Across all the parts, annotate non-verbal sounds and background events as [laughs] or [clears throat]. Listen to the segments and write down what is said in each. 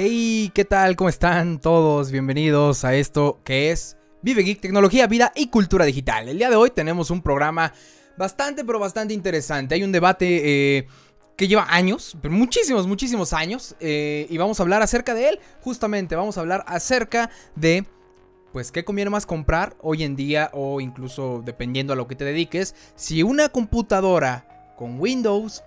Hey, ¿qué tal? ¿Cómo están todos? Bienvenidos a esto que es Vive Geek, tecnología, vida y cultura digital. El día de hoy tenemos un programa bastante, pero bastante interesante. Hay un debate eh, que lleva años, pero muchísimos, muchísimos años, eh, y vamos a hablar acerca de él. Justamente vamos a hablar acerca de, pues, qué conviene más comprar hoy en día o incluso dependiendo a lo que te dediques. Si una computadora con Windows,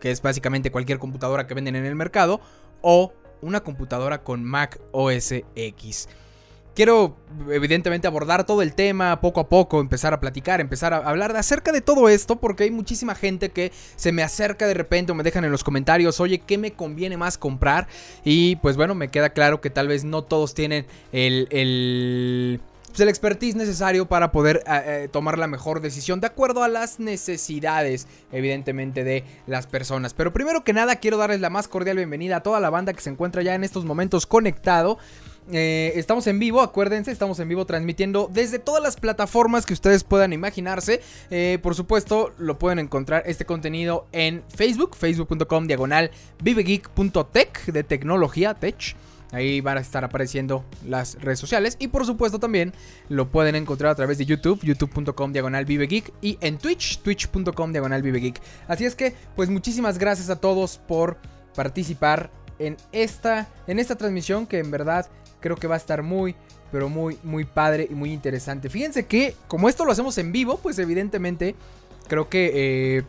que es básicamente cualquier computadora que venden en el mercado, o una computadora con Mac OS X. Quiero evidentemente abordar todo el tema poco a poco, empezar a platicar, empezar a hablar acerca de todo esto, porque hay muchísima gente que se me acerca de repente o me dejan en los comentarios, oye, ¿qué me conviene más comprar? Y pues bueno, me queda claro que tal vez no todos tienen el... el pues, el expertise necesario para poder eh, eh, tomar la mejor decisión de acuerdo a las necesidades, evidentemente, de las personas. Pero primero que nada, quiero darles la más cordial bienvenida a toda la banda que se encuentra ya en estos momentos conectado. Eh, estamos en vivo, acuérdense, estamos en vivo transmitiendo desde todas las plataformas que ustedes puedan imaginarse. Por supuesto, lo pueden encontrar este contenido en Facebook, facebook.com diagonal vivegeek.tech de tecnología, tech. Ahí van a estar apareciendo las redes sociales. Y por supuesto también lo pueden encontrar a través de YouTube, youtube.com diagonal vivegeek. Y en Twitch, twitch.com diagonal vivegeek. Así es que, pues muchísimas gracias a todos por participar en esta, en esta transmisión que en verdad Creo que va a estar muy, pero muy, muy padre y muy interesante. Fíjense que como esto lo hacemos en vivo, pues evidentemente creo que, eh,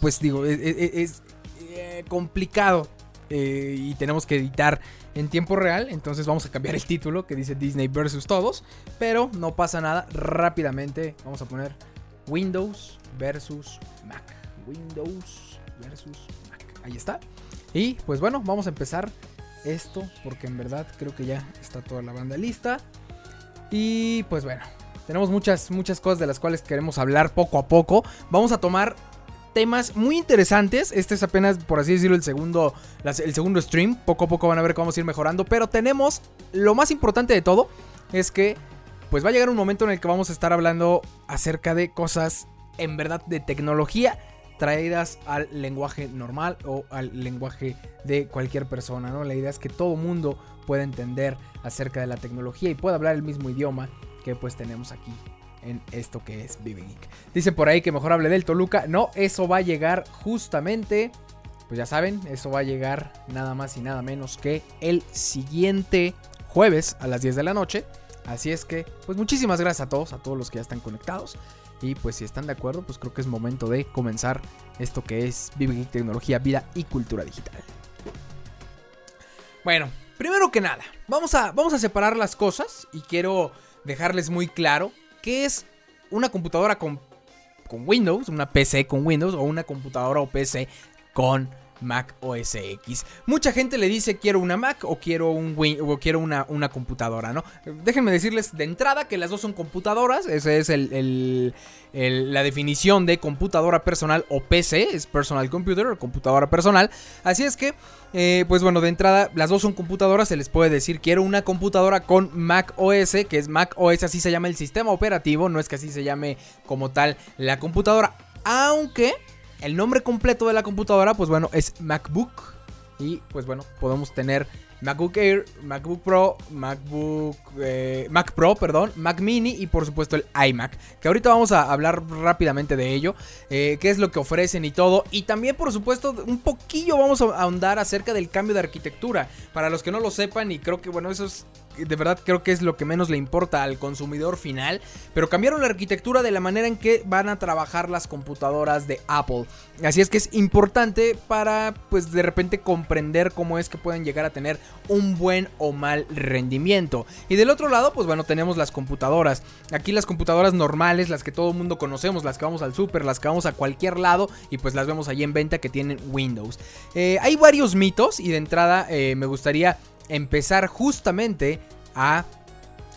pues digo, e, e, e, es, eh, complicado eh, y tenemos que editar en tiempo real. Entonces vamos a cambiar el título que dice Disney versus todos. Pero no pasa nada. Rápidamente vamos a poner Windows versus Mac. Windows versus Mac. Ahí está. Y pues bueno, vamos a empezar esto porque en verdad creo que ya está toda la banda lista. Y pues bueno, tenemos muchas, muchas cosas de las cuales queremos hablar poco a poco. Vamos a tomar temas muy interesantes. Este es apenas, por así decirlo, el segundo, el segundo stream. Poco a poco van a ver cómo vamos a ir mejorando. Pero tenemos lo más importante de todo. Es que pues va a llegar un momento en el que vamos a estar hablando acerca de cosas en verdad de tecnología traídas al lenguaje normal o al lenguaje de cualquier persona, ¿no? La idea es que todo mundo pueda entender acerca de la tecnología y pueda hablar el mismo idioma que pues tenemos aquí en esto que es Vive Geek. Dice por ahí que mejor hable del Toluca. No, eso va a llegar justamente, pues ya saben, eso va a llegar nada más y nada menos que el siguiente jueves a las 10 de la noche. Así es que, pues muchísimas gracias a todos, a todos los que ya están conectados. Y pues si están de acuerdo, pues creo que es momento de comenzar esto que es Vive Tecnología, Vida y Cultura Digital. Bueno, primero que nada, vamos a, vamos a separar las cosas y quiero dejarles muy claro qué es una computadora con, con Windows, una PC con Windows o una computadora o PC con Mac OS X. Mucha gente le dice quiero una Mac o quiero un o quiero una, una, computadora, ¿no? Déjenme decirles de entrada que las dos son computadoras. Esa es el, la definición de computadora personal o PC, es personal computer o computadora personal. Así es que, eh, pues bueno, de entrada las dos son computadoras. Se les puede decir quiero una computadora con Mac OS, que es Mac OS, así se llama el sistema operativo. No es que así se llame como tal la computadora. Aunque el nombre completo de la computadora, pues bueno, es MacBook. Y pues bueno, podemos tener MacBook Air, MacBook Pro, MacBook, eh, Mac Pro, perdón, Mac Mini y por supuesto el iMac. Que ahorita vamos a hablar rápidamente de ello, eh, qué es lo que ofrecen y todo. Y también por supuesto un poquillo vamos a ahondar acerca del cambio de arquitectura. Para los que no lo sepan y creo que bueno, eso es de verdad creo que es lo que menos le importa al consumidor final, pero cambiaron la arquitectura de la manera en que van a trabajar las computadoras de Apple. Así es que es importante para pues de repente comprender cómo es que pueden llegar a tener un buen o mal rendimiento. Y del otro lado, pues bueno, tenemos las computadoras. Aquí las computadoras normales, las que todo el mundo conocemos, las que vamos al super, las que vamos a cualquier lado y pues las vemos allí en venta que tienen Windows. Eh, hay varios mitos y de entrada eh, me gustaría empezar justamente a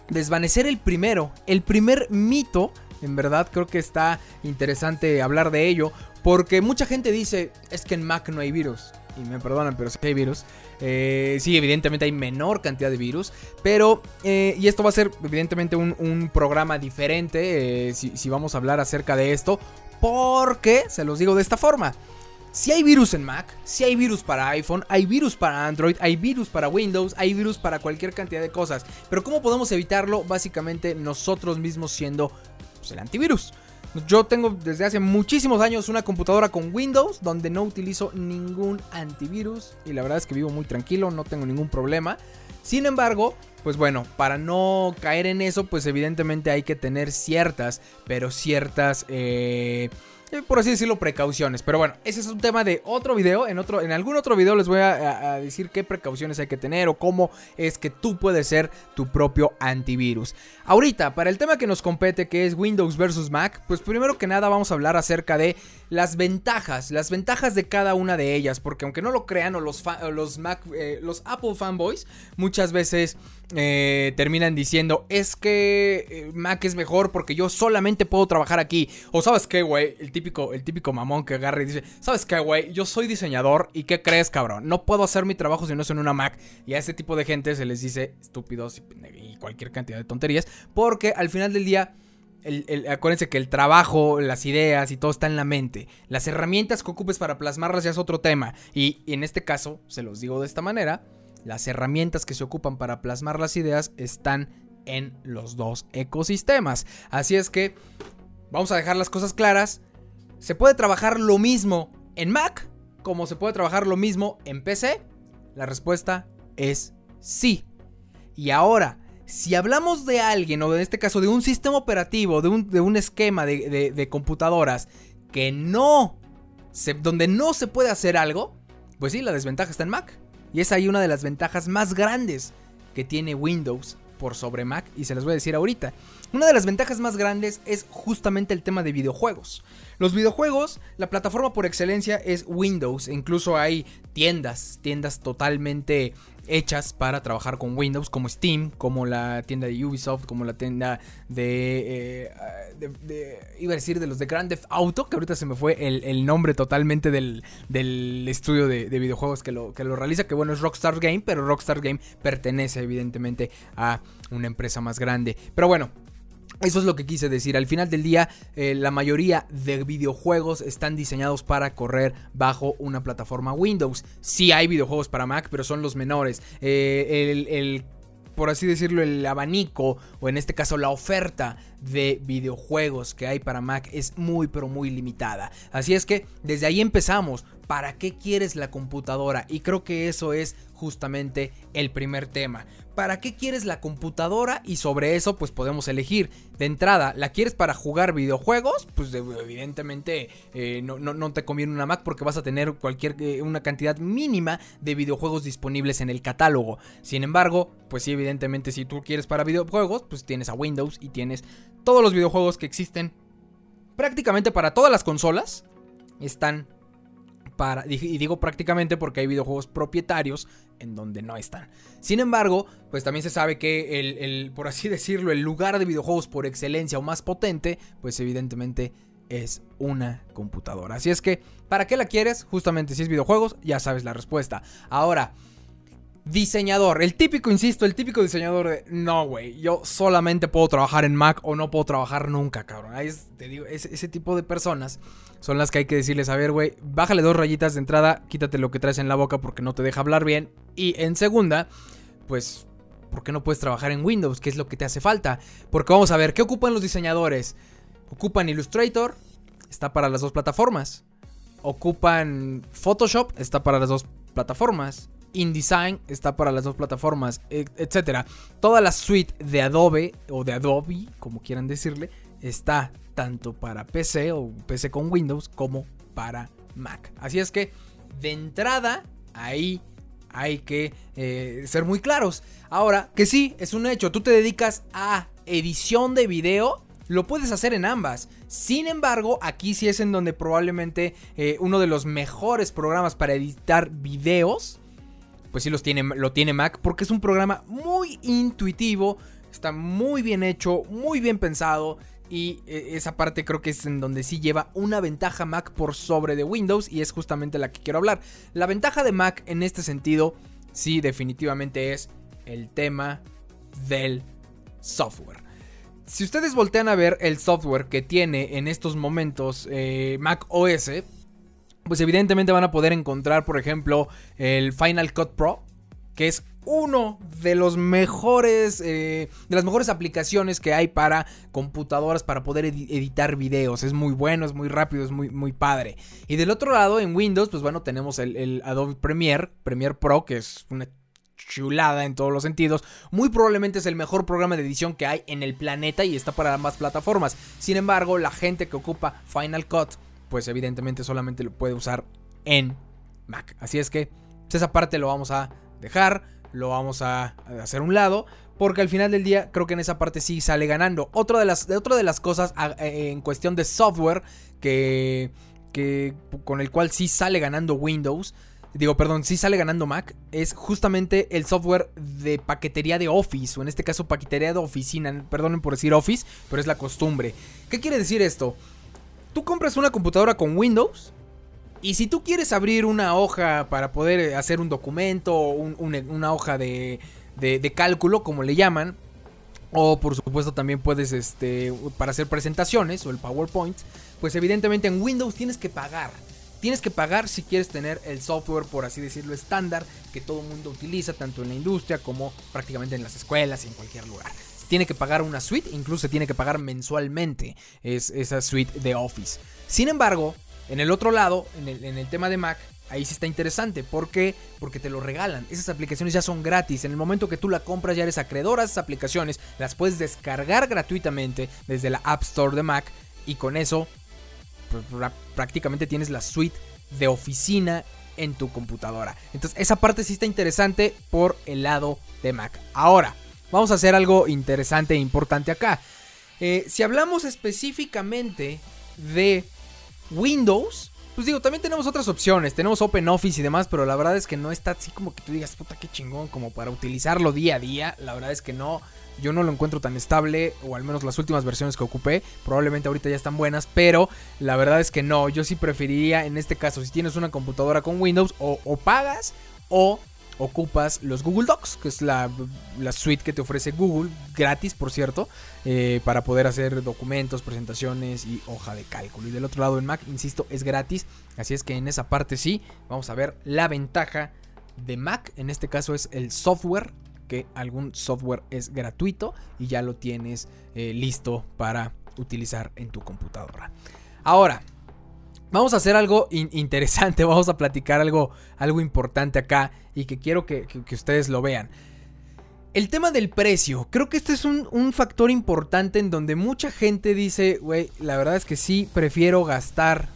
desvanecer el primero, el primer mito. En verdad creo que está interesante hablar de ello porque mucha gente dice es que en Mac no hay virus. Y me perdonan, pero sí hay virus. Eh, sí, evidentemente hay menor cantidad de virus. Pero, eh, y esto va a ser evidentemente un, programa diferente. Eh, si, si vamos a hablar acerca de esto. Porque, se los digo de esta forma. Si hay virus en Mac, si hay virus para iPhone, hay virus para Android, hay virus para Windows, hay virus para cualquier cantidad de cosas. Pero ¿cómo podemos evitarlo? Básicamente nosotros mismos siendo pues, el antivirus. Yo tengo desde hace muchísimos años una computadora con Windows donde no utilizo ningún antivirus y la verdad es que vivo muy tranquilo, no tengo ningún problema. Sin embargo, pues bueno, para no caer en eso, pues evidentemente hay que tener ciertas, pero ciertas... Eh, por así decirlo, precauciones. Pero bueno, ese es un tema de otro video. En, otro, en algún otro video les voy a, decir qué precauciones hay que tener o cómo es que tú puedes ser tu propio antivirus. Ahorita, para el tema que nos compete, que es Windows versus Mac, pues primero que nada vamos a hablar acerca de las ventajas, las ventajas de cada una de ellas. Porque aunque no lo crean, o los, eh, los Apple fanboys, muchas veces eh, terminan diciendo, es que eh, Mac es mejor porque yo solamente puedo trabajar aquí. O sabes qué, güey, el típico, el típico mamón que agarra y dice, sabes qué, güey, yo soy diseñador y ¿qué crees, cabrón? No puedo hacer mi trabajo si no es en una Mac. Y a ese tipo de gente se les dice estúpidos y, cualquier cantidad de tonterías. Porque al final del día... acuérdense que el trabajo, las ideas y todo está en la mente. Las herramientas que ocupes para plasmarlas ya es otro tema. y en este caso, se los digo de esta manera, las herramientas que se ocupan para plasmar las ideas están en los dos ecosistemas. Así es que vamos a dejar las cosas claras. ¿Se puede trabajar lo mismo en Mac como se puede trabajar lo mismo en PC? La respuesta es sí. Y ahora, si hablamos de alguien, o en este caso de un sistema operativo, de un, esquema de, computadoras que no, donde no se puede hacer algo, pues sí, la desventaja está en Mac. Y es ahí una de las ventajas más grandes que tiene Windows por sobre Mac y se las voy a decir ahorita. Una de las ventajas más grandes es justamente el tema de videojuegos. Los videojuegos, la plataforma por excelencia es Windows. Incluso hay tiendas, tiendas totalmente hechas para trabajar con Windows, como Steam, como la tienda de Ubisoft, como la tienda de, eh, iba a decir de los de Grand Theft Auto, que ahorita se me fue el, nombre totalmente del, estudio de, videojuegos que lo, que lo realiza, que bueno es Rockstar Game, pero Rockstar Game pertenece evidentemente a una empresa más grande. Pero bueno, eso es lo que quise decir. Al final del día, eh, la mayoría de videojuegos están diseñados para correr bajo una plataforma Windows. Sí hay videojuegos para Mac, pero son los menores. Eh, el, por así decirlo, el abanico, o en este caso la oferta de videojuegos que hay para Mac es muy, pero muy limitada. Así es que desde ahí empezamos. ¿Para qué quieres la computadora? Y creo que eso es justamente el primer tema. ¿Para qué quieres la computadora? Y sobre eso pues podemos elegir. De entrada, ¿la quieres para jugar videojuegos? Pues evidentemente eh, no, te conviene una Mac porque vas a tener cualquier eh, una cantidad mínima de videojuegos disponibles en el catálogo. Sin embargo, pues sí, evidentemente si tú quieres para videojuegos, pues tienes a Windows y tienes todos los videojuegos que existen prácticamente para todas las consolas. Están y digo prácticamente porque hay videojuegos propietarios en donde no están. Sin embargo, pues también se sabe que el, por así [laughs] decirlo, el lugar de videojuegos por excelencia o más potente, pues evidentemente es una computadora. Así es que, ¿para qué la quieres? Justamente si es videojuegos, ya sabes la respuesta. Ahora, Diseñador, el típico, insisto, el típico diseñador de no, güey, yo solamente puedo trabajar en Mac o no puedo trabajar nunca, cabrón. Ahí te digo, ese, tipo de personas son las que hay que decirles, a ver, güey, bájale dos rayitas de entrada, quítate lo que traes en la boca porque no te deja hablar bien. Y en segunda, pues, ¿por qué no puedes trabajar en Windows? ¿Qué es lo que te hace falta? Porque vamos a ver, ¿qué ocupan los diseñadores? Ocupan Illustrator, está para las dos plataformas. Ocupan Photoshop, está para las dos plataformas. InDesign está para las dos plataformas, etc. Toda la suite de Adobe o de Adobe, como quieran decirle, está tanto para PC o PC con Windows como para Mac. Así es que de entrada ahí hay que eh, ser muy claros. Ahora, que sí, es un hecho, tú te dedicas a edición de video, lo puedes hacer en ambas. Sin embargo, aquí sí es en donde probablemente eh, uno de los mejores programas para editar videos pues sí los tiene, lo tiene Mac porque es un programa muy intuitivo, está muy bien hecho, muy bien pensado y e, esa parte creo que es en donde sí lleva una ventaja Mac por sobre de Windows y es justamente la que quiero hablar. La ventaja de Mac en este sentido sí definitivamente es el tema del software. Si ustedes voltean a ver el software que tiene en estos momentos eh, Mac OS, pues evidentemente van a poder encontrar, por ejemplo, el Final Cut Pro, que es uno de los mejores eh, de las mejores aplicaciones que hay para computadoras para poder editar videos es muy bueno es muy rápido es muy muy padre y del otro lado en Windows pues bueno tenemos el, el Adobe Premiere Premiere Pro que es una chulada en todos los sentidos. Muy probablemente es el mejor programa de edición que hay en el planeta y está para ambas plataformas. Sin embargo, la gente que ocupa Final Cut, pues evidentemente solamente lo puede usar en Mac. Así es que pues, esa parte lo vamos a dejar, lo vamos a hacer un lado. Porque al final del día creo que en esa parte sí sale ganando. Otra de las, otra de las cosas eh, en cuestión de software que, que, con el cual sí sale ganando Windows digo, perdón, sí sale ganando Mac, es justamente el software de paquetería de Office, o en este caso paquetería de oficina, perdonen por decir Office, pero es la costumbre. ¿Qué quiere decir esto? Tú compras una computadora con Windows, y si tú quieres abrir una hoja para poder hacer un documento, o una hoja de, de, cálculo, como le llaman, o por supuesto también puedes, este, para hacer presentaciones, o el PowerPoint, pues evidentemente en Windows tienes que pagar. Tienes que pagar si quieres tener el software, por así decirlo, estándar que todo el mundo utiliza, tanto en la industria como prácticamente en las escuelas y en cualquier lugar. Tiene que pagar una suite, incluso tiene que pagar mensualmente es, esa suite de Office. Sin embargo, en el otro lado, en el, tema de Mac, ahí sí está interesante. ¿Por qué? Porque te lo regalan. Esas aplicaciones ya son gratis. En el momento que tú la compras ya eres acreedor a esas aplicaciones. Las puedes descargar gratuitamente desde la App Store de Mac. Y con eso prácticamente tienes la suite de oficina en tu computadora. Entonces esa parte sí está interesante por el lado de Mac. Ahora, vamos a hacer algo interesante e importante acá. Eh, si hablamos específicamente de Windows, pues digo, también tenemos otras opciones. Tenemos OpenOffice y demás, pero la verdad es que no está así como que tú digas, puta, qué chingón, como para utilizarlo día a día. La verdad es que no yo no lo encuentro tan estable, o al menos las últimas versiones que ocupé, probablemente ahorita ya están buenas, pero la verdad es que no, yo sí preferiría en este caso, si tienes una computadora con Windows, o, pagas o ocupas los Google Docs, que es la, suite que te ofrece Google, gratis por cierto, eh, para poder hacer documentos, presentaciones y hoja de cálculo. Y del otro lado en Mac, insisto, es gratis, así es que en esa parte sí, vamos a ver la ventaja de Mac, en este caso es el software que algún software es gratuito y ya lo tienes eh, listo para utilizar en tu computadora. Ahora, vamos a hacer algo interesante, [laughs] vamos a platicar algo, algo importante acá y que quiero que, ustedes lo vean. El tema del precio, creo que este es un, factor importante en donde mucha gente dice, güey, la verdad es que sí, prefiero gastar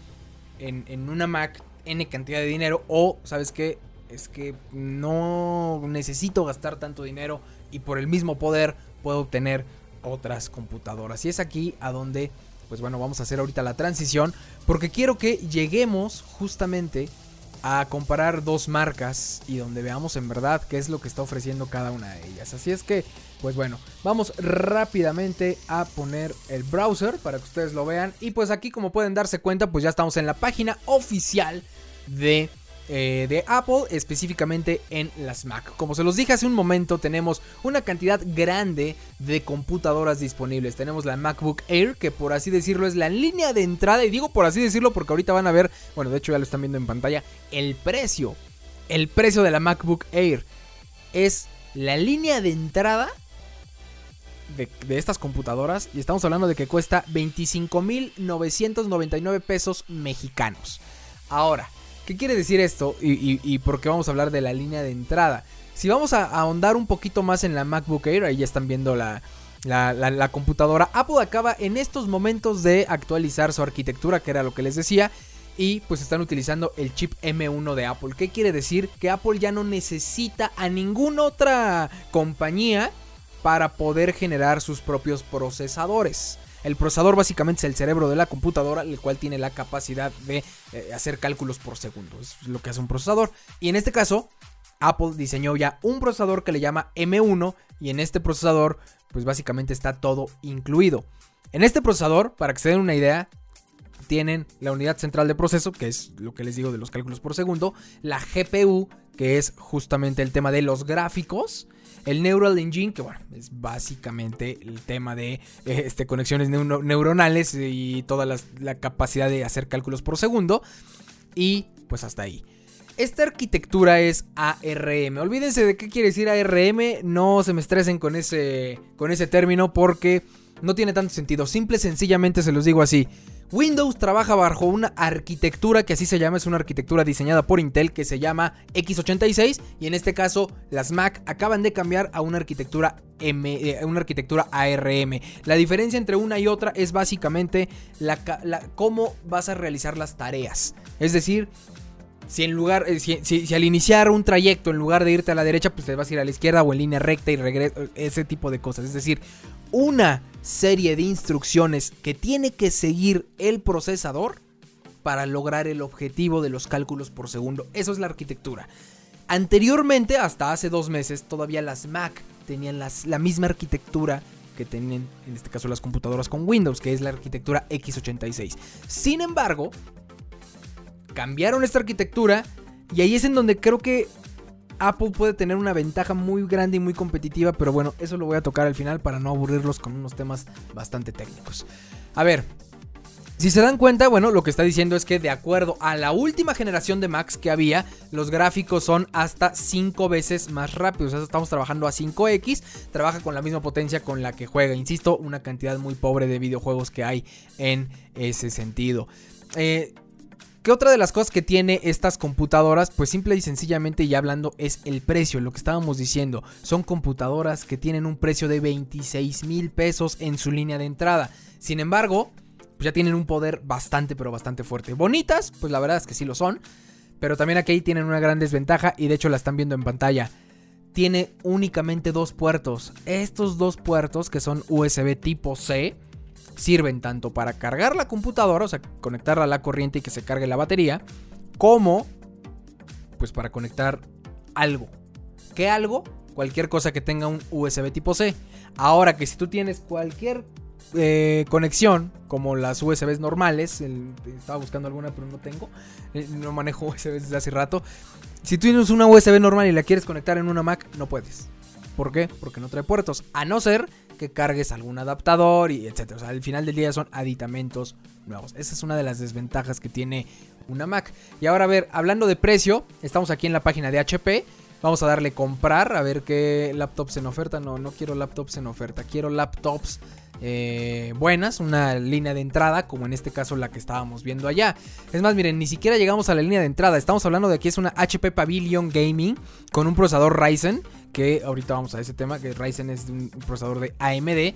en, en una Mac N cantidad de dinero o, ¿sabes qué? es que no necesito gastar tanto dinero y por el mismo poder puedo obtener otras computadoras. Y es aquí a donde, pues bueno, vamos a hacer ahorita la transición porque quiero que lleguemos justamente a comparar dos marcas y donde veamos en verdad qué es lo que está ofreciendo cada una de ellas. Así es que, pues bueno, vamos rápidamente a poner el browser para que ustedes lo vean. Y pues aquí como pueden darse cuenta, pues ya estamos en la página oficial de eh, de Apple, específicamente en las Mac. Como se los dije hace un momento, tenemos una cantidad grande de computadoras disponibles. Tenemos la MacBook Air, que por así decirlo es la línea de entrada, y digo por así decirlo porque ahorita van a ver, bueno, de hecho ya lo están viendo en pantalla, el precio. El precio de la MacBook Air es la línea de entrada de, de, estas computadoras y estamos hablando de que cuesta 25.999 pesos mexicanos. Ahora, ¿Qué quiere decir esto? Y, por qué vamos a hablar de la línea de entrada. Si vamos a ahondar un poquito más en la MacBook Air, ahí ya están viendo la, la, computadora. Apple acaba en estos momentos de actualizar su arquitectura, que era lo que les decía. Y pues están utilizando el chip M1 de Apple. ¿Qué quiere decir? Que Apple ya no necesita a ninguna otra compañía para poder generar sus propios procesadores. El procesador básicamente es el cerebro de la computadora, el cual tiene la capacidad de eh, hacer cálculos por segundo. Es lo que hace un procesador. Y en este caso, Apple diseñó ya un procesador que le llama M1 y en este procesador pues básicamente está todo incluido. En este procesador, para que se den una idea, tienen la unidad central de proceso, que es lo que les digo de los cálculos por segundo, la GPU, que es justamente el tema de los gráficos, el Neural Engine, que bueno, es básicamente el tema de eh, este, conexiones neuronales y toda la capacidad de hacer cálculos por segundo. y pues hasta ahí. Esta arquitectura es ARM. Olvídense de qué quiere decir ARM. No se me estresen con ese, con ese término porque no tiene tanto sentido. Simple, sencillamente se los digo así. Windows trabaja bajo una arquitectura que así se llama, es una arquitectura diseñada por Intel que se llama x86 y en este caso las Mac acaban de cambiar a una arquitectura M, eh, una arquitectura ARM. La diferencia entre una y otra es básicamente la, cómo vas a realizar las tareas. Es decir, si en lugar, eh, si, al iniciar un trayecto, en lugar de irte a la derecha, pues te vas a ir a la izquierda o en línea recta y regresa, ese tipo de cosas. Es decir, una serie de instrucciones que tiene que seguir el procesador para lograr el objetivo de los cálculos por segundo. Eso es la arquitectura. Anteriormente, hasta hace dos meses, todavía las Mac tenían la misma arquitectura que tienen, en este caso, las computadoras con Windows, que es la arquitectura x86. Sin embargo, cambiaron esta arquitectura y ahí es en donde creo que Apple puede tener una ventaja muy grande y muy competitiva, pero bueno, eso lo voy a tocar al final para no aburrirlos con unos temas bastante técnicos. A ver, si se dan cuenta, bueno, lo que está diciendo es que de acuerdo a la última generación de Macs que había, los gráficos son hasta 5 veces más rápidos. Estamos trabajando a 5X, trabaja con la misma potencia con la que juega. Insisto, una cantidad muy pobre de videojuegos que hay en ese sentido. Eh, ¿Qué otra de las cosas que tiene estas computadoras? Pues simple y sencillamente y hablando es el precio, lo que estábamos diciendo. Son computadoras que tienen un precio de 26 mil pesos en su línea de entrada. Sin embargo, pues ya tienen un poder bastante pero bastante fuerte. Bonitas, pues la verdad es que sí lo son. Pero también aquí tienen una gran desventaja y de hecho la están viendo en pantalla. Tiene únicamente dos puertos. Estos dos puertos que son USB tipo C sirven tanto para cargar la computadora, o sea, conectarla a la corriente y que se cargue la batería, como pues para conectar algo. ¿Qué algo? Cualquier cosa que tenga un USB tipo C. Ahora que si tú tienes cualquier eh, conexión, como las USBs normales, estaba buscando alguna pero no tengo, eh, no manejo [laughs] USB desde hace rato. Si tú tienes una USB normal y la quieres conectar en una Mac, no puedes. ¿Por qué? Porque no trae puertos. A no ser que cargues algún adaptador y etcétera. O sea, al final del día son aditamentos nuevos. Esa es una de las desventajas que tiene una Mac. Y ahora a ver, hablando de precio, estamos aquí en la página de HP. Vamos a darle comprar a ver qué laptops en oferta. No, no quiero laptops en oferta. Quiero laptops eh, buenas, una línea de entrada, como en este caso la que estábamos viendo allá. Es más, miren, ni siquiera llegamos a la línea de entrada. Estamos hablando de aquí es una HP Pavilion Gaming con un procesador Ryzen, que ahorita vamos a ese tema, que Ryzen es un procesador de AMD.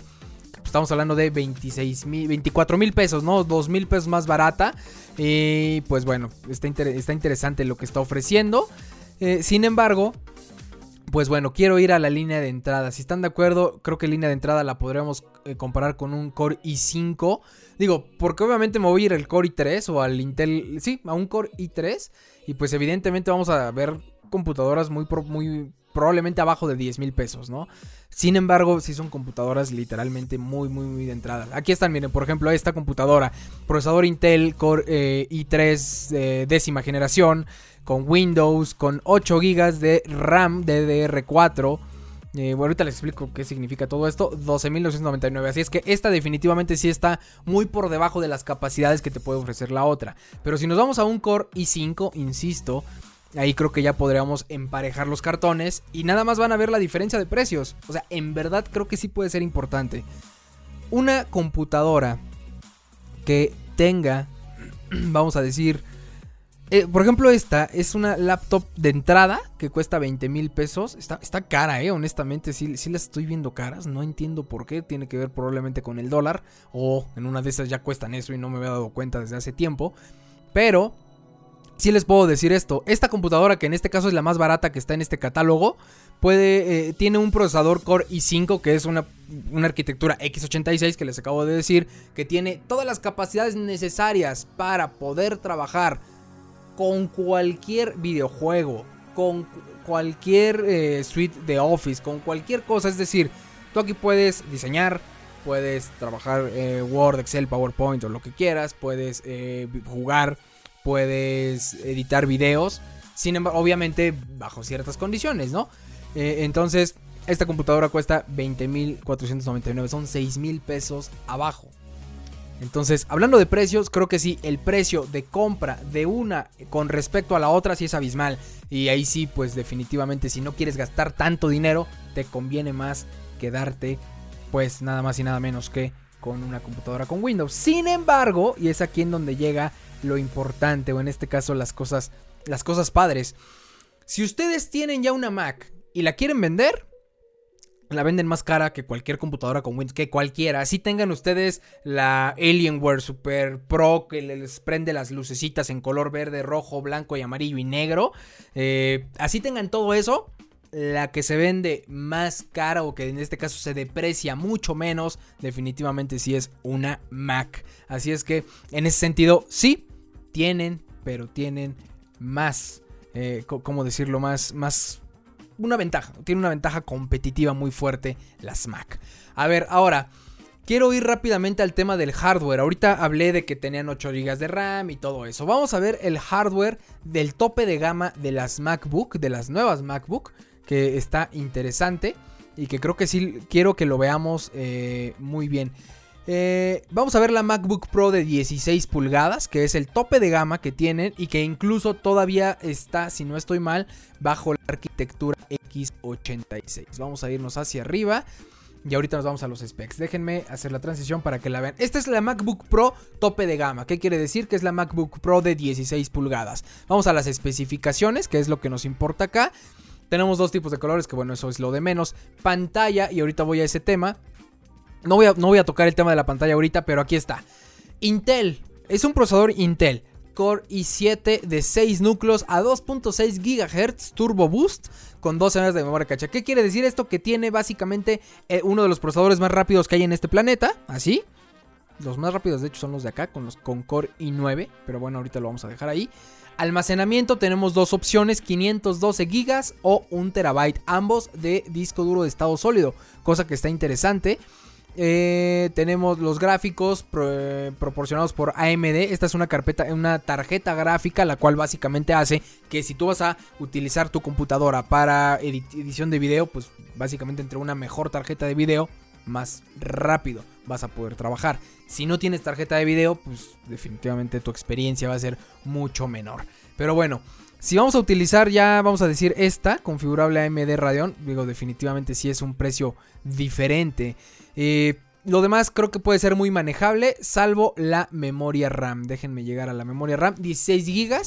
Estamos hablando de 26 mil, 24 mil pesos, ¿no? 2 mil pesos más barata. Y pues bueno, está, está interesante lo que está ofreciendo. Eh, sin embargo, pues bueno, quiero ir a la línea de entrada. Si están de acuerdo, creo que línea de entrada la podríamos eh, comparar con un Core i5. Digo, porque obviamente me voy a ir al Core i3 o al Intel, sí, a un Core i3. Y pues evidentemente vamos a ver computadoras muy, muy probablemente abajo de 10 mil pesos, ¿no? Sin embargo, sí son computadoras literalmente muy, muy, muy de entrada. Aquí están, miren, por ejemplo, esta computadora, procesador Intel Core eh, i3 eh, décima generación, con Windows, con 8 GB de RAM DDR4. Eh, bueno, ahorita les explico qué significa todo esto. 12.999. Así es que esta definitivamente sí está muy por debajo de las capacidades que te puede ofrecer la otra. Pero si nos vamos a un Core i5, insisto, ahí creo que ya podríamos emparejar los cartones y nada más van a ver la diferencia de precios. O sea, en verdad creo que sí puede ser importante. Una computadora que tenga, [clears throat] vamos a decir, eh, por ejemplo, esta es una laptop de entrada que cuesta 20 mil pesos. Está, está, cara, eh, honestamente, sí, sí las estoy viendo caras. No entiendo por qué. Tiene que ver probablemente con el dólar. O en una de esas ya cuestan eso y no me había dado cuenta desde hace tiempo. Pero sí les puedo decir esto. Esta computadora, que en este caso es la más barata que está en este catálogo, puede, eh, tiene un procesador Core i5, que es una, arquitectura x86 que les acabo de decir, que tiene todas las capacidades necesarias para poder trabajar con cualquier videojuego, con cualquier eh, suite de Office, con cualquier cosa. Es decir, tú aquí puedes diseñar, puedes trabajar eh, Word, Excel, PowerPoint o lo que quieras, puedes jugar, puedes editar videos. Sin embargo, obviamente bajo ciertas condiciones, ¿no? entonces, esta computadora cuesta 20.499, son 6.000 pesos abajo. Entonces, hablando de precios, creo que sí, el precio de compra de una con respecto a la otra sí es abismal. Y ahí sí, pues definitivamente si no quieres gastar tanto dinero, te conviene más quedarte pues nada más y nada menos que con una computadora con Windows. Sin embargo, y es aquí en donde llega lo importante o en este caso las cosas las cosas padres. Si ustedes tienen ya una Mac y la quieren vender, la venden más cara que cualquier computadora con Windows, que cualquiera. Así tengan ustedes la Alienware Super Pro que les prende las lucecitas en color verde, rojo, blanco y amarillo y negro. Eh, así tengan todo eso. La que se vende más cara o que en este caso se deprecia mucho menos, definitivamente sí es una Mac. Así es que en ese sentido, sí, tienen, pero tienen más, eh, ¿cómo decirlo? Más, más una ventaja, tiene una ventaja competitiva muy fuerte las Mac. A ver, ahora, quiero ir rápidamente al tema del hardware. Ahorita hablé de que tenían 8 GB de RAM y todo eso. Vamos a ver el hardware del tope de gama de las MacBook, de las nuevas MacBook, que está interesante y que creo que sí quiero que lo veamos eh, muy bien. Eh, vamos a ver la MacBook Pro de 16 pulgadas, que es el tope de gama que tienen y que incluso todavía está, si no estoy mal, bajo la arquitectura x86. Vamos a irnos hacia arriba. Y ahorita nos vamos a los specs. Déjenme hacer la transición para que la vean. Esta es la MacBook Pro tope de gama. ¿Qué quiere decir? Que es la MacBook Pro de 16 pulgadas. Vamos a las especificaciones, que es lo que nos importa acá. Tenemos dos tipos de colores, que bueno, eso es lo de menos. Pantalla, y ahorita voy a ese tema. No voy, a, no voy a tocar el tema de la pantalla ahorita, pero aquí está. Intel. Es un procesador Intel. Core i7 de 6 núcleos a 2.6 GHz Turbo Boost con 12 horas de memoria caché. ¿Qué quiere decir esto? Que tiene básicamente eh, uno de los procesadores más rápidos que hay en este planeta. Así. Los más rápidos de hecho son los de acá con, los, con Core i9. Pero bueno, ahorita lo vamos a dejar ahí. Almacenamiento tenemos dos opciones, 512 GB o 1 TB, ambos de disco duro de estado sólido, cosa que está interesante. Eh, tenemos los gráficos proporcionados por AMD. Esta es una carpeta, una tarjeta gráfica, la cual básicamente hace que si tú vas a utilizar tu computadora para edición de video, pues básicamente entre una mejor tarjeta de video, más rápido vas a poder trabajar. Si no tienes tarjeta de video, pues definitivamente tu experiencia va a ser mucho menor. Pero bueno, si vamos a utilizar ya, vamos a decir esta, configurable AMD Radeon, digo definitivamente si es un precio diferente. Eh, lo demás creo que puede ser muy manejable, salvo la memoria RAM. Déjenme llegar a la memoria RAM. 16 GB,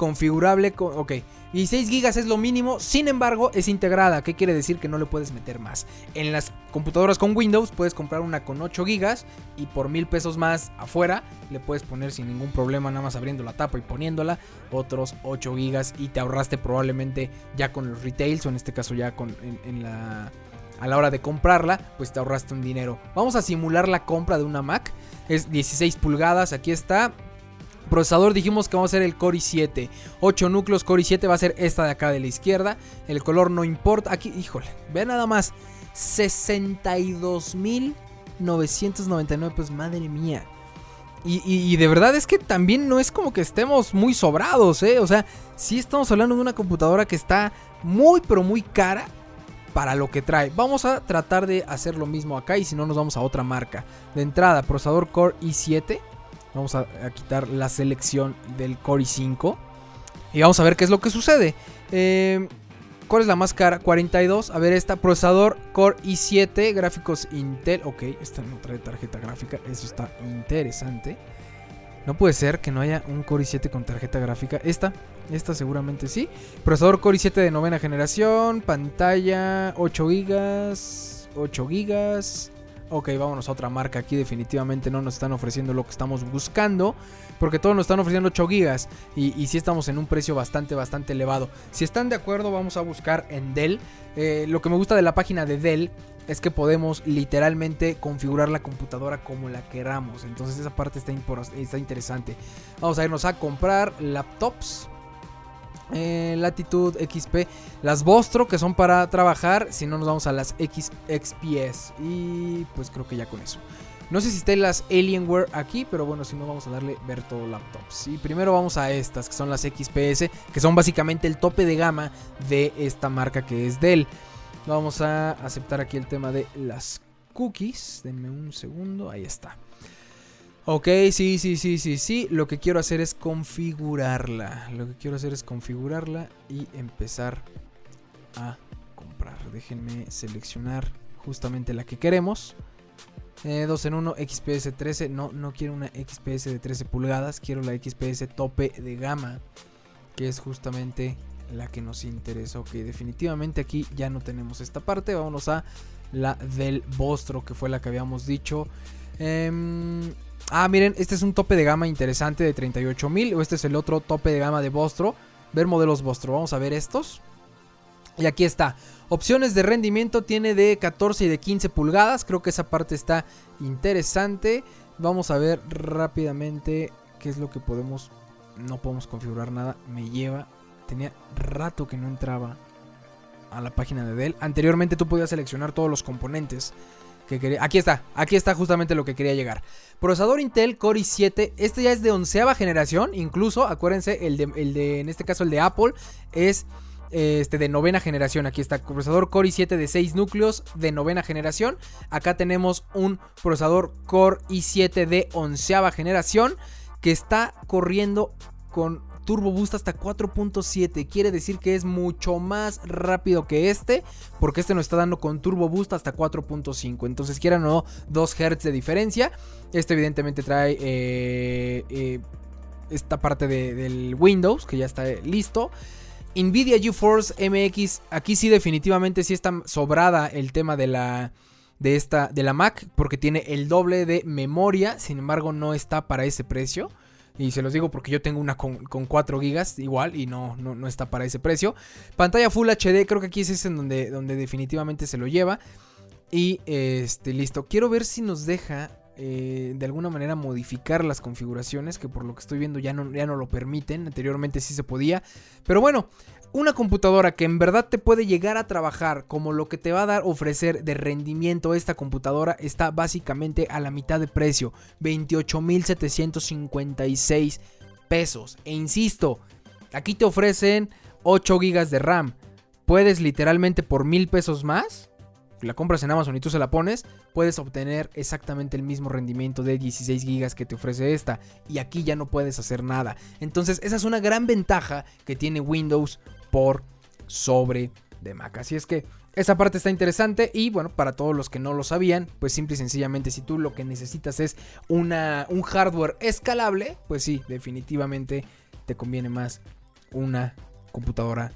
configurable. ok, 16 GB es lo mínimo, sin embargo es integrada. ¿Qué quiere decir? Que no le puedes meter más. En las computadoras con Windows puedes comprar una con 8 GB y por mil pesos más afuera le puedes poner sin ningún problema, nada más abriendo la tapa y poniéndola, otros 8 GB y te ahorraste probablemente ya con los retails o en este caso ya con en la a la hora de comprarla, pues te ahorraste un dinero. Vamos a simular la compra de una Mac. Es 16 pulgadas, aquí está. Procesador dijimos que vamos a ser el Core i7. 8 núcleos Core i7 va a ser esta de acá de la izquierda. El color no importa. Aquí, híjole, vean nada más. 62.999, pues madre mía. Y, y, de verdad es que también no es como que estemos muy sobrados, ¿eh? O sea, sí estamos hablando de una computadora que está muy, pero muy cara para lo que trae. Vamos a tratar de hacer lo mismo acá y si no nos vamos a otra marca. De entrada, procesador Core i7. Vamos a, quitar la selección del Core i5. Y vamos a ver qué es lo que sucede. Eh, ¿Cuál es la más cara? 42. A ver, esta procesador Core i7, gráficos Intel. Ok, esta no trae tarjeta gráfica. Eso está interesante. No puede ser que no haya un Core i7 con tarjeta gráfica. Esta, esta seguramente sí. Procesador Core i7 de novena generación. Pantalla 8 GB. 8 GB. Ok, vámonos a otra marca. Aquí definitivamente no nos están ofreciendo lo que estamos buscando. Porque todos nos están ofreciendo 8 GB. Y, y sí estamos en un precio bastante, bastante elevado. Si están de acuerdo, vamos a buscar en Dell. Eh, lo que me gusta de la página de Dell es que podemos literalmente configurar la computadora como la queramos. Entonces esa parte está, está interesante. Vamos a irnos a comprar laptops. Eh, Latitude XP, las Vostro que son para trabajar, si no nos vamos a las X, XPS y pues creo que ya con eso. No sé si estén las Alienware aquí, pero bueno, si no vamos a darle ver todo laptops. Y primero vamos a estas, que son las XPS, que son básicamente el tope de gama de esta marca que es Dell. Vamos a aceptar aquí el tema de las cookies. Denme un segundo. Ahí está. Ok, sí, sí, sí, sí, sí. Lo que quiero hacer es configurarla. Lo que quiero hacer es configurarla y empezar a comprar. Déjenme seleccionar justamente la que queremos. 2 eh, en 1 XPS 13. No, no quiero una XPS de 13 pulgadas. Quiero la XPS tope de gama. Que es justamente la que nos interesa. Ok, definitivamente aquí ya no tenemos esta parte. Vámonos a la del Bostro, que fue la que habíamos dicho. Em, ah, miren, este es un tope de gama interesante de 38.000. O este es el otro tope de gama de Bostro. Ver modelos Bostro. Vamos a ver estos. Y aquí está. Opciones de rendimiento tiene de 14 y de 15 pulgadas. Creo que esa parte está interesante. Vamos a ver rápidamente qué es lo que podemos... No podemos configurar nada. Me lleva... Tenía rato que no entraba a la página de Dell. Anteriormente tú podías seleccionar todos los componentes Aquí está, aquí está justamente lo que quería llegar. Procesador Intel Core i7, este ya es de onceava generación, incluso, acuérdense, el de, el de, en este caso el de Apple, es este, de novena generación. Aquí está, procesador Core i7 de 6 núcleos de novena generación. Acá tenemos un procesador Core i7 de onceava generación que está corriendo con Turbo Boost hasta 4.7. Quiere decir que es mucho más rápido que este. Porque este nos está dando con Turbo Boost hasta 4.5. Entonces, quieran o no, 2 Hz de diferencia. Este evidentemente trae eh, eh, esta parte del Windows que ya está listo. Nvidia GeForce MX, aquí sí definitivamente sí está sobrada el tema de la de esta de la Mac porque tiene el doble de memoria, sin embargo no está para ese precio. Y se los digo porque yo tengo una con, 4 GB igual y no, no, está para ese precio. Pantalla Full HD, creo que aquí es en donde, donde definitivamente se lo lleva. Y este, listo. Quiero ver si nos deja eh, de alguna manera modificar las configuraciones, que por lo que estoy viendo ya no, ya no lo permiten, anteriormente sí se podía, pero bueno, una computadora que en verdad te puede llegar a trabajar como lo que te va a dar ofrecer de rendimiento esta computadora está básicamente a la mitad de precio, 28.756 pesos. E insisto, aquí te ofrecen 8 GB de RAM. Puedes literalmente por mil pesos más la compras en Amazon y tú se la pones, puedes obtener exactamente el mismo rendimiento de 16 GB que te ofrece esta. Y aquí ya no puedes hacer nada. Entonces, esa es una gran ventaja que tiene Windows por sobre de Mac. Así es que esa parte está interesante y bueno, para todos los que no lo sabían, pues simple y sencillamente si tú lo que necesitas es una, un hardware escalable, pues sí, definitivamente te conviene más una computadora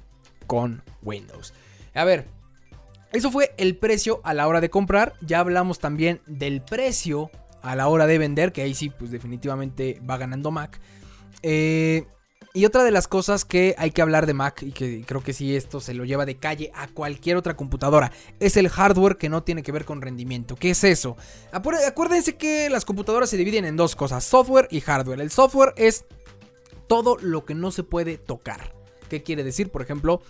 con Windows. A ver, eso fue el precio a la hora de comprar. Ya hablamos también del precio a la hora de vender, que ahí sí, pues definitivamente va ganando Mac. Eh, y otra de las cosas que hay que hablar de Mac, y que creo que sí esto se lo lleva de calle a cualquier otra computadora, es el hardware que no tiene que ver con rendimiento. ¿Qué es eso? Acuérdense que las computadoras se dividen en dos cosas, software y hardware. El software es todo lo que no se puede tocar. ¿Qué quiere decir? Por ejemplo,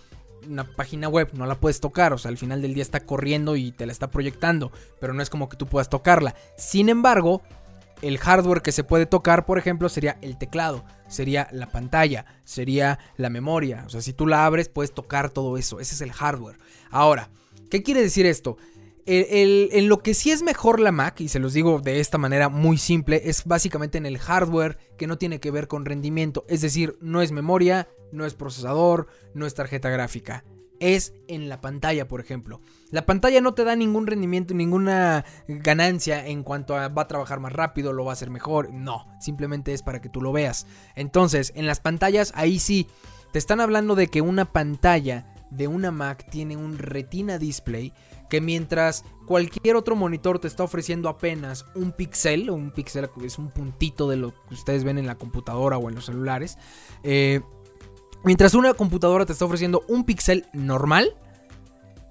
una página web, no la puedes tocar, o sea, al final del día está corriendo y te la está proyectando, pero no es como que tú puedas tocarla. Sin embargo, el hardware que se puede tocar, por ejemplo, sería el teclado, sería la pantalla, sería la memoria, o sea, si tú la abres puedes tocar todo eso, ese es el hardware. Ahora, ¿qué quiere decir esto? en lo que sí es mejor la Mac, y se los digo de esta manera muy simple, es básicamente en el hardware que no tiene que ver con rendimiento. Es decir, no es memoria, no es procesador, no es tarjeta gráfica. Es en la pantalla, por ejemplo. La pantalla no te da ningún rendimiento, ninguna ganancia en cuanto a va a trabajar más rápido, lo va a hacer mejor. No, simplemente es para que tú lo veas. Entonces, en las pantallas, ahí sí, te están hablando de que una pantalla de una Mac tiene un retina display que mientras cualquier otro monitor te está ofreciendo apenas un píxel, un píxel es un puntito de lo que ustedes ven en la computadora o en los celulares, eh, mientras una computadora te está ofreciendo un píxel normal,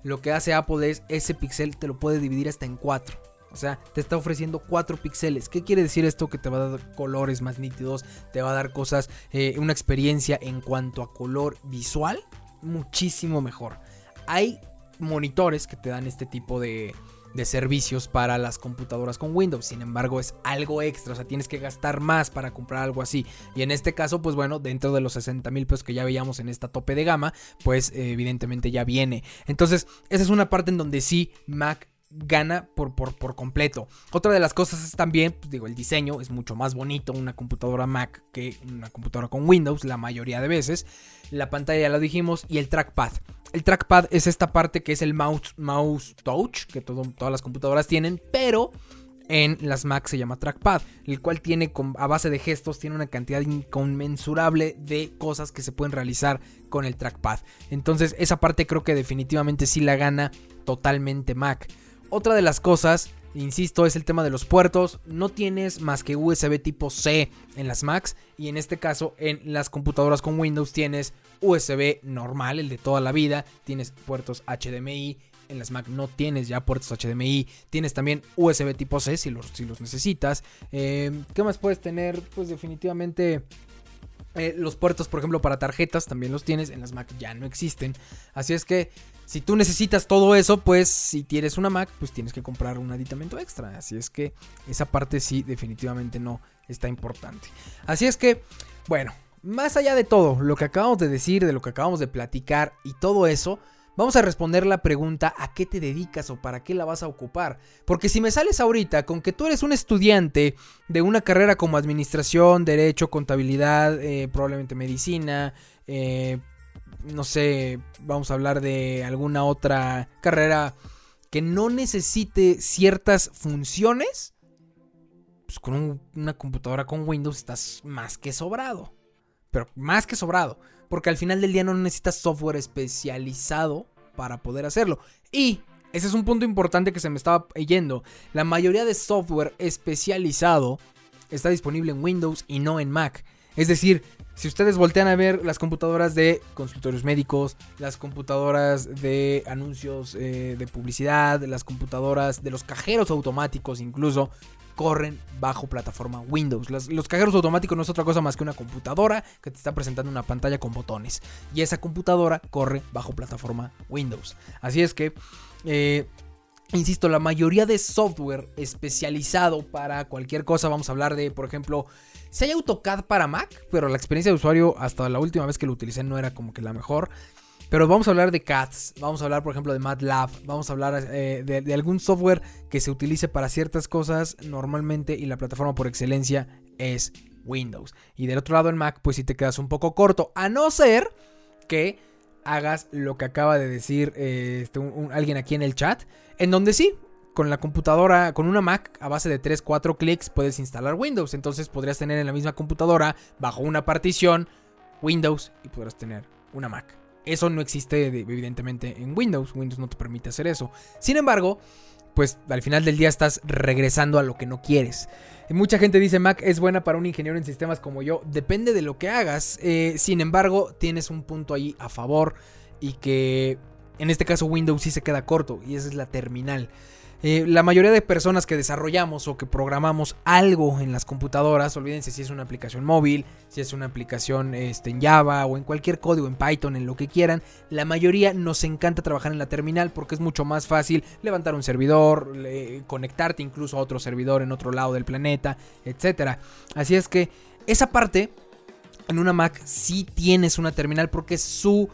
lo que hace Apple es ese píxel te lo puede dividir hasta en cuatro. O sea, te está ofreciendo cuatro píxeles. ¿Qué quiere decir esto? Que te va a dar colores más nítidos, te va a dar cosas, eh, una experiencia en cuanto a color visual muchísimo mejor. Hay monitores que te dan este tipo de, servicios para las computadoras con Windows. Sin embargo, es algo extra, o sea, tienes que gastar más para comprar algo así. Y en este caso, pues bueno, dentro de los 60 mil pesos que ya veíamos en esta tope de gama, pues evidentemente ya viene. Entonces, esa es una parte en donde sí, Mac gana por, por, por, completo. Otra de las cosas es también, pues digo, el diseño es mucho más bonito una computadora Mac que una computadora con Windows, la mayoría de veces. La pantalla ya lo dijimos y el trackpad. El trackpad es esta parte que es el mouse, mouse touch, que todas las computadoras tienen, pero en las Mac se llama trackpad, el cual tiene a base de gestos tiene una cantidad inconmensurable de cosas que se pueden realizar con el trackpad. Entonces esa parte creo que definitivamente sí la gana totalmente Mac. Otra de las cosas, insisto, es el tema de los puertos. No tienes más que USB tipo C en las Macs y en este caso en las computadoras con Windows tienes USB normal, el de toda la vida, tienes puertos HDMI en las Mac no tienes ya puertos HDMI. Tienes también USB tipo C si los, si los necesitas. Eh, ¿Qué más puedes tener? Pues definitivamente... Eh, los puertos, por ejemplo, para tarjetas también los tienes, en las Mac ya no existen. Así es que si tú necesitas todo eso, pues si tienes una Mac, pues tienes que comprar un aditamento extra. Así es que esa parte sí definitivamente no está importante. Así es que, bueno, más allá de todo, lo que acabamos de decir, de lo que acabamos de platicar y todo eso, Vamos a responder la pregunta ¿a qué te dedicas o para qué la vas a ocupar? Porque si me sales ahorita con que tú eres un estudiante de una carrera como administración, derecho, contabilidad, eh, probablemente medicina, eh, no sé, vamos a hablar de alguna otra carrera que no necesite ciertas funciones, pues con una computadora con Windows estás más que sobrado. Pero más que sobrado. Porque al final del día no necesitas software especializado para poder hacerlo. Y ese es un punto importante que se me estaba yendo. La mayoría de software especializado está disponible en Windows y no en Mac. Es decir, si ustedes voltean a ver las computadoras de consultorios médicos, las computadoras de anuncios eh, de publicidad, las computadoras de los cajeros automáticos incluso, corren bajo plataforma Windows. Los, cajeros automáticos no es otra cosa más que una computadora que te está presentando una pantalla con botones. Y esa computadora corre bajo plataforma Windows. Así es que... Eh, insisto, la mayoría de software especializado para cualquier cosa, vamos a hablar de, por ejemplo, si hay AutoCAD para Mac, pero la experiencia de usuario hasta la última vez que lo utilicé no era como que la mejor. Pero vamos a hablar de CATs, vamos a hablar por ejemplo de MATLAB, vamos a hablar eh, de, algún software que se utilice para ciertas cosas normalmente y la plataforma por excelencia es Windows. Y del otro lado en Mac pues si te quedas un poco corto, a no ser que hagas lo que acaba de decir eh, este, alguien aquí en el chat, en donde sí, con la computadora, con una Mac a base de 3, 4 clics puedes instalar Windows. Entonces podrías tener en la misma computadora, bajo una partición, Windows y podrás tener una Mac. Eso no existe evidentemente en Windows. Windows no te permite hacer eso. Sin embargo, pues al final del día estás regresando a lo que no quieres. Mucha gente dice Mac es buena para un ingeniero en sistemas como yo. Depende de lo que hagas. Eh, sin embargo, tienes un punto ahí a favor y que en este caso Windows sí se queda corto y esa es la terminal. Eh, la mayoría de personas que desarrollamos o que programamos algo en las computadoras, olvídense si es una aplicación móvil, si es una aplicación este, en Java o en cualquier código, en Python, en lo que quieran, la mayoría nos encanta trabajar en la terminal porque es mucho más fácil levantar un servidor, conectarte incluso a otro servidor en otro lado del planeta, etc. Así es que esa parte en una Mac sí tienes una terminal porque su,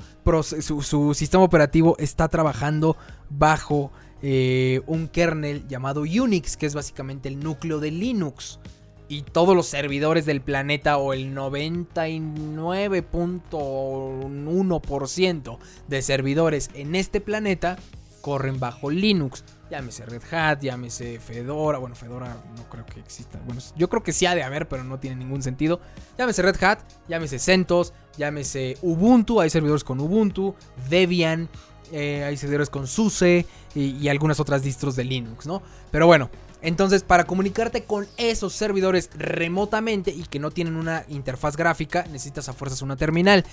su sistema operativo está trabajando bajo eh, un kernel llamado Unix, que es básicamente el núcleo de Linux. Y todos los servidores del planeta o el 99.1% de servidores en este planeta corren bajo Linux. Llámese Red Hat, llámese Fedora. Bueno, Fedora no creo que exista. Bueno, yo creo que sí ha de haber, pero no tiene ningún sentido. Llámese Red Hat, llámese CentOS, llámese Ubuntu. Hay servidores con Ubuntu, Debian. Eh, hay servidores con SUSE y, algunas otras distros de Linux, ¿no? Pero bueno, entonces para comunicarte con esos servidores remotamente y que no tienen una interfaz gráfica, necesitas a fuerzas una terminal.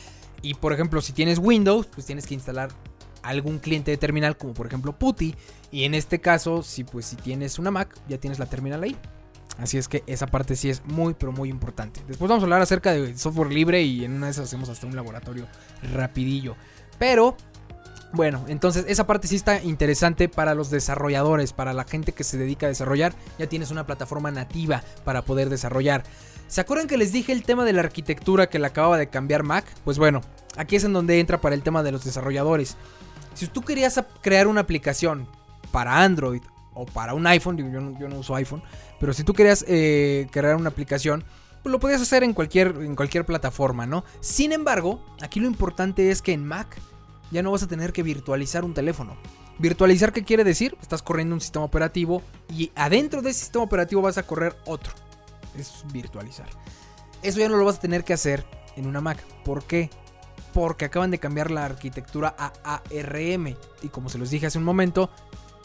Y por ejemplo, si tienes Windows, pues tienes que instalar algún cliente de terminal como por ejemplo PuTTY. Y en este caso, si pues si tienes una Mac, ya tienes la terminal ahí. Así es que esa parte sí es muy, pero muy importante. Después vamos a hablar acerca de software libre y en una de esas hacemos hasta un laboratorio rapidillo. Pero bueno, entonces esa parte sí está interesante para los desarrolladores, para la gente que se dedica a desarrollar. Ya tienes una plataforma nativa para poder desarrollar. ¿Se acuerdan que les dije el tema de la arquitectura que le acababa de cambiar Mac? Pues bueno, aquí es en donde entra para el tema de los desarrolladores. Si tú querías crear una aplicación para Android o para un iPhone, digo, yo no, yo no uso iPhone, pero si tú querías eh, crear una aplicación, pues lo podías hacer en cualquier, en cualquier plataforma, ¿no? Sin embargo, aquí lo importante es que en Mac ya no vas a tener que virtualizar un teléfono. Virtualizar, ¿qué quiere decir? Estás corriendo un sistema operativo y adentro de ese sistema operativo vas a correr otro. Es virtualizar. Eso ya no lo vas a tener que hacer en una Mac. ¿Por qué? Porque acaban de cambiar la arquitectura a ARM. Y como se los dije hace un momento,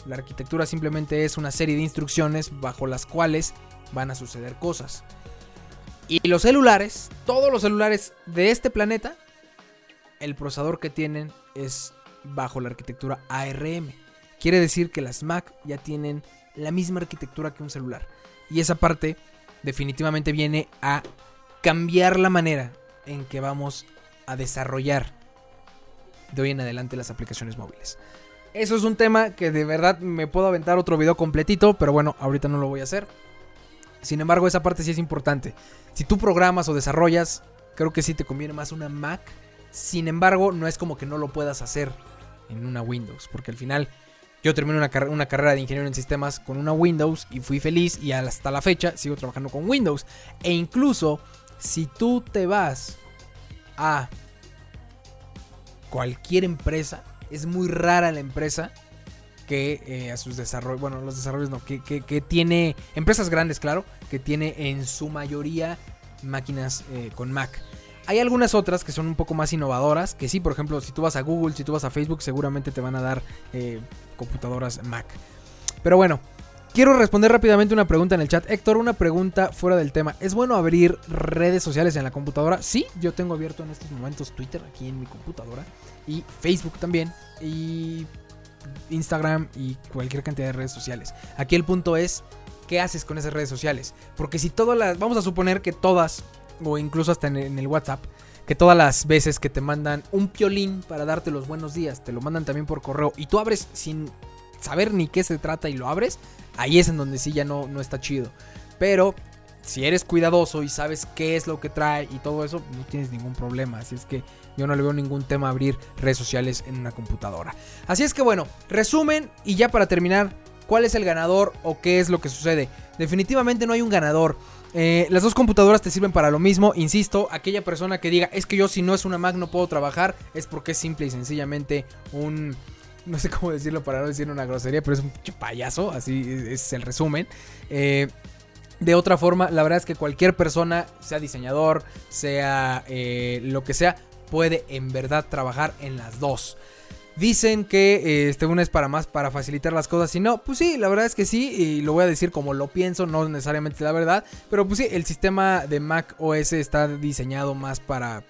la arquitectura simplemente es una serie de instrucciones bajo las cuales van a suceder cosas. Y los celulares, todos los celulares de este planeta, el procesador que tienen es bajo la arquitectura ARM. Quiere decir que las Mac ya tienen la misma arquitectura que un celular. Y esa parte definitivamente viene a cambiar la manera en que vamos a desarrollar de hoy en adelante las aplicaciones móviles. Eso es un tema que de verdad me puedo aventar otro video completito, pero bueno, ahorita no lo voy a hacer. Sin embargo, esa parte sí es importante. Si tú programas o desarrollas, creo que sí te conviene más una Mac. Sin embargo, no es como que no lo puedas hacer en una Windows, porque al final yo terminé una, carrera de ingeniero en sistemas con una Windows y fui feliz y hasta la fecha sigo trabajando con Windows. E incluso si tú te vas a cualquier empresa, es muy rara la empresa que eh, a sus desarrollos, bueno, los desarrollos no, que, que, tiene empresas grandes, claro, que tiene en su mayoría máquinas eh, con Mac. Hay algunas otras que son un poco más innovadoras, que sí, por ejemplo, si tú vas a Google, si tú vas a Facebook, seguramente te van a dar eh, computadoras Mac. Pero bueno, quiero responder rápidamente una pregunta en el chat. Héctor, una pregunta fuera del tema. ¿Es bueno abrir redes sociales en la computadora? Sí, yo tengo abierto en estos momentos Twitter aquí en mi computadora y Facebook también y Instagram y cualquier cantidad de redes sociales. Aquí el punto es, ¿qué haces con esas redes sociales? Porque si todas las, vamos a suponer que todas o incluso hasta en, el WhatsApp, que todas las veces que te mandan un piolín para darte los buenos días, te lo mandan también por correo y tú abres sin saber ni qué se trata y lo abres, ahí es en donde sí ya no, no está chido. Pero si eres cuidadoso y sabes qué es lo que trae y todo eso, no tienes ningún problema. Así es que yo no le veo ningún tema abrir redes sociales en una computadora. Así es que bueno, resumen y ya para terminar, ¿cuál es el ganador o qué es lo que sucede? Definitivamente no hay un ganador. Eh, las dos computadoras te sirven para lo mismo, insisto, aquella persona que diga, es que yo si no es una Mac no puedo trabajar, es porque es simple y sencillamente un... No sé cómo decirlo para no decir una grosería, pero es un payaso, así es el resumen. Eh, de otra forma, la verdad es que cualquier persona, sea diseñador, sea eh, lo que sea, puede en verdad trabajar en las dos. Dicen que este uno es para más para facilitar las cosas y no, pues sí, la verdad es que sí, y lo voy a decir como lo pienso, no necesariamente la verdad, pero pues sí, el sistema de Mac OS está diseñado más para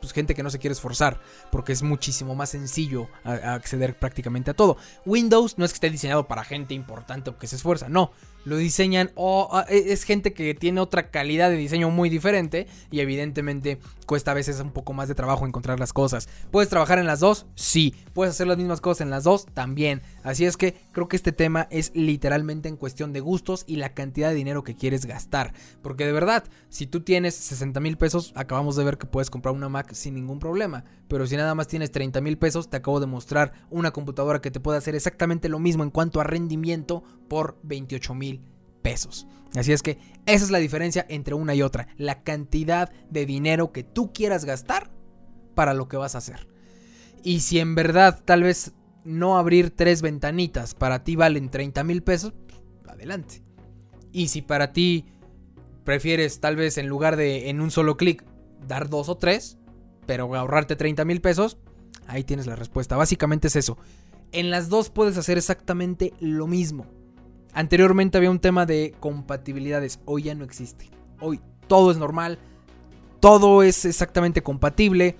pues, gente que no se quiere esforzar, porque es muchísimo más sencillo acceder prácticamente a todo. Windows no es que esté diseñado para gente importante o que se esfuerza, no, lo diseñan o ah, e, es gente que tiene otra calidad de diseño muy diferente y evidentemente cuesta a veces un poco más de trabajo encontrar las cosas. ¿Puedes trabajar en las dos? Sí. ¿Puedes hacer las mismas cosas en las dos? También. Así es que creo que este tema es literalmente en cuestión de gustos y la cantidad de dinero que quieres gastar. Porque de verdad, si tú tienes 60 mil pesos, acabamos de ver que puedes comprar una Mac sin ningún problema. Pero si nada más tienes 30 mil pesos, te acabo de mostrar una computadora que te puede hacer exactamente lo mismo en cuanto a rendimiento por 28 mil pesos. Así es que esa es la diferencia entre una y otra. La cantidad de dinero que tú quieras gastar para lo que vas a hacer. Y si en verdad tal vez no abrir tres ventanitas para ti valen 30 mil pesos, adelante. Y si para ti prefieres tal vez en lugar de en un solo clic dar dos o tres, pero ahorrarte 30 mil pesos, ahí tienes la respuesta. Básicamente es eso. En las dos puedes hacer exactamente lo mismo. Anteriormente había un tema de compatibilidades, hoy ya no existe. Hoy todo es normal, todo es exactamente compatible.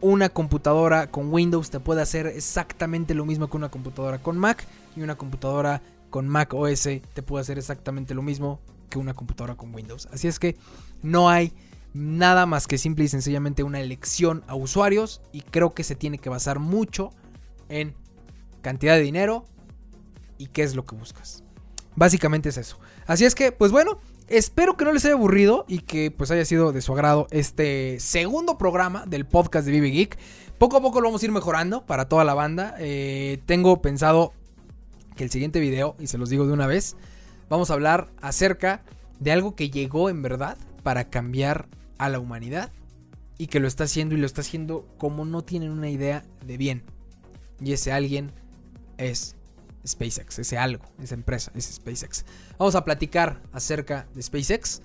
Una computadora con Windows te puede hacer exactamente lo mismo que una computadora con Mac y una computadora con Mac OS te puede hacer exactamente lo mismo que una computadora con Windows. Así es que no hay nada más que simple y sencillamente una elección a usuarios y creo que se tiene que basar mucho en cantidad de dinero y qué es lo que buscas. Básicamente es eso. Así es que, pues bueno, espero que no les haya aburrido y que pues haya sido de su agrado este segundo programa del podcast de Vive Geek. Poco a poco lo vamos a ir mejorando para toda la banda. Eh, tengo pensado que el siguiente video, y se los digo de una vez, vamos a hablar acerca de algo que llegó en verdad para cambiar a la humanidad y que lo está haciendo y lo está haciendo como no tienen una idea de bien. Y ese alguien es SpaceX, ese algo, esa empresa, es SpaceX. Vamos a platicar acerca de SpaceX.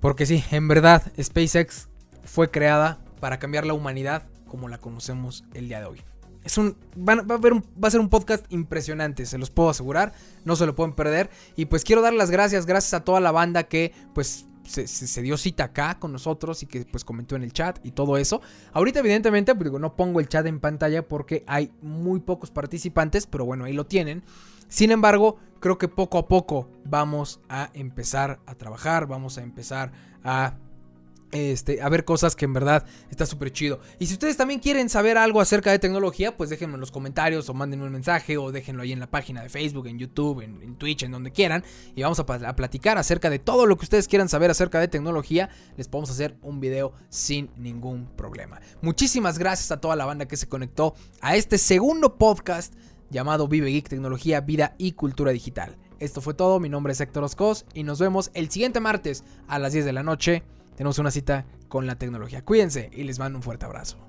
Porque sí, en verdad, SpaceX fue creada para cambiar la humanidad como la conocemos el día de hoy. Es un, a va a ser un podcast impresionante, se los puedo asegurar, no se lo pueden perder. Y pues quiero dar las gracias, gracias a toda la banda que pues se, dio cita acá con nosotros y que pues comentó en el chat y todo eso. Ahorita evidentemente pues, digo, no pongo el chat en pantalla porque hay muy pocos participantes, pero bueno, ahí lo tienen. Sin embargo, creo que poco a poco vamos a empezar a trabajar, vamos a empezar a este, a ver cosas que en verdad está súper chido. Y si ustedes también quieren saber algo acerca de tecnología, pues déjenme en los comentarios o mándenme un mensaje o déjenlo ahí en la página de Facebook, en YouTube, en, Twitch, en donde quieran. Y vamos a, a, platicar acerca de todo lo que ustedes quieran saber acerca de tecnología. Les podemos hacer un video sin ningún problema. Muchísimas gracias a toda la banda que se conectó a este segundo podcast llamado Vive Geek Tecnología, Vida y Cultura Digital. Esto fue todo, mi nombre es Héctor Oscos y nos vemos el siguiente martes a las 10 de la noche tenemos una cita con la tecnología. Cuídense y les mando un fuerte abrazo.